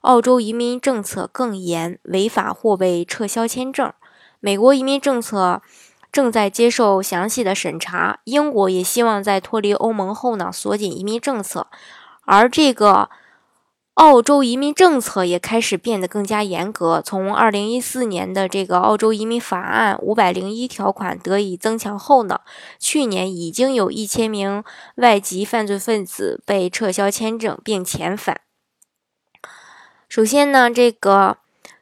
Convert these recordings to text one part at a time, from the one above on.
澳洲移民政策更严，违法或被撤销签证。美国移民政策正在接受详细的审查。英国也希望在脱离欧盟后呢，锁紧移民政策。而这个澳洲移民政策也开始变得更加严格。从二零一四年的这个澳洲移民法案五百零一条款得以增强后呢，去年已经有一千名外籍犯罪分子被撤销签证并遣返。首先呢，这个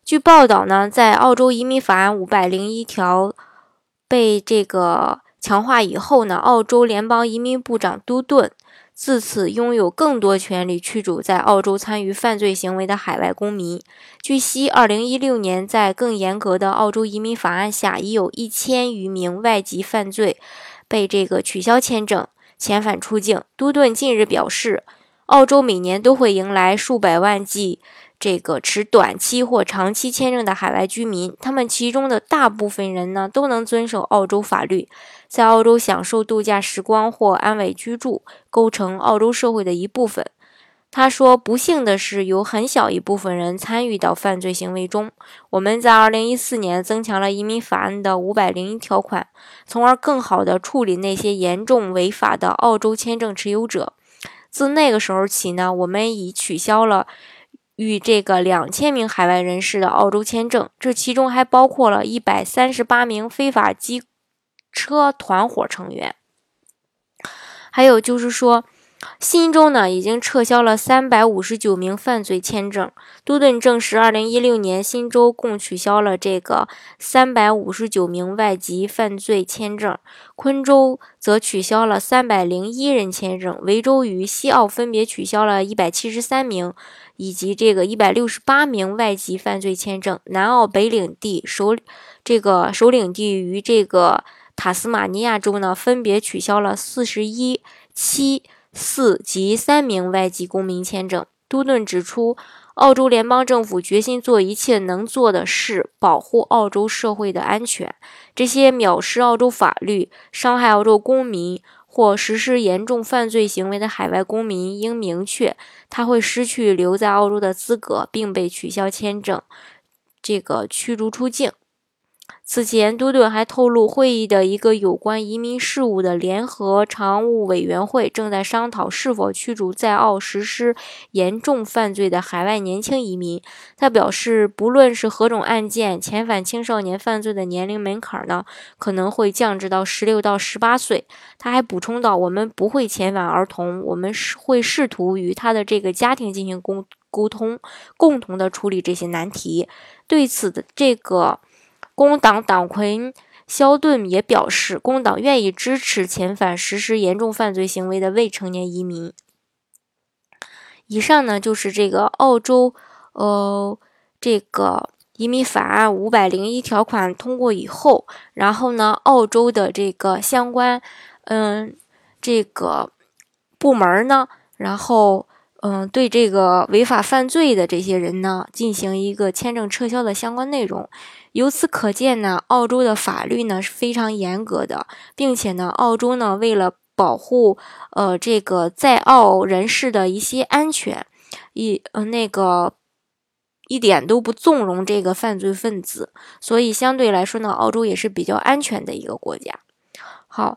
据报道呢，在澳洲移民法案五百零一条被这个强化以后呢，澳洲联邦移民部长都顿自此拥有更多权力驱逐在澳洲参与犯罪行为的海外公民。据悉，二零一六年在更严格的澳洲移民法案下，已有一千余名外籍犯罪被这个取消签证、遣返出境。都顿近日表示，澳洲每年都会迎来数百万计。这个持短期或长期签证的海外居民，他们其中的大部分人呢，都能遵守澳洲法律，在澳洲享受度假时光或安稳居住，构成澳洲社会的一部分。他说：“不幸的是，有很小一部分人参与到犯罪行为中。我们在2014年增强了移民法案的501条款，从而更好地处理那些严重违法的澳洲签证持有者。自那个时候起呢，我们已取消了。”与这个两千名海外人士的澳洲签证，这其中还包括了一百三十八名非法机车团伙成员，还有就是说。新州呢，已经撤销了三百五十九名犯罪签证。都顿证实，二零一六年新州共取消了这个三百五十九名外籍犯罪签证。昆州则取消了三百零一人签证。维州与西澳分别取消了一百七十三名以及这个一百六十八名外籍犯罪签证。南澳北领地首这个首领地与这个塔斯马尼亚州呢，分别取消了四十一七。四及三名外籍公民签证。都顿指出，澳洲联邦政府决心做一切能做的事，保护澳洲社会的安全。这些藐视澳洲法律、伤害澳洲公民或实施严重犯罪行为的海外公民应明确，他会失去留在澳洲的资格，并被取消签证，这个驱逐出境。此前，都顿还透露，会议的一个有关移民事务的联合常务委员会正在商讨是否驱逐在澳实施严重犯罪的海外年轻移民。他表示，不论是何种案件，遣返青少年犯罪的年龄门槛呢，可能会降至到十六到十八岁。他还补充道：“我们不会遣返儿童，我们是会试图与他的这个家庭进行沟沟通，共同的处理这些难题。”对此的这个。工党党魁肖顿也表示，工党愿意支持遣返实施严重犯罪行为的未成年移民。以上呢，就是这个澳洲，呃，这个移民法案五百零一条款通过以后，然后呢，澳洲的这个相关，嗯，这个部门呢，然后。嗯，对这个违法犯罪的这些人呢，进行一个签证撤销的相关内容。由此可见呢，澳洲的法律呢是非常严格的，并且呢，澳洲呢为了保护呃这个在澳人士的一些安全，一呃那个一点都不纵容这个犯罪分子，所以相对来说呢，澳洲也是比较安全的一个国家。好。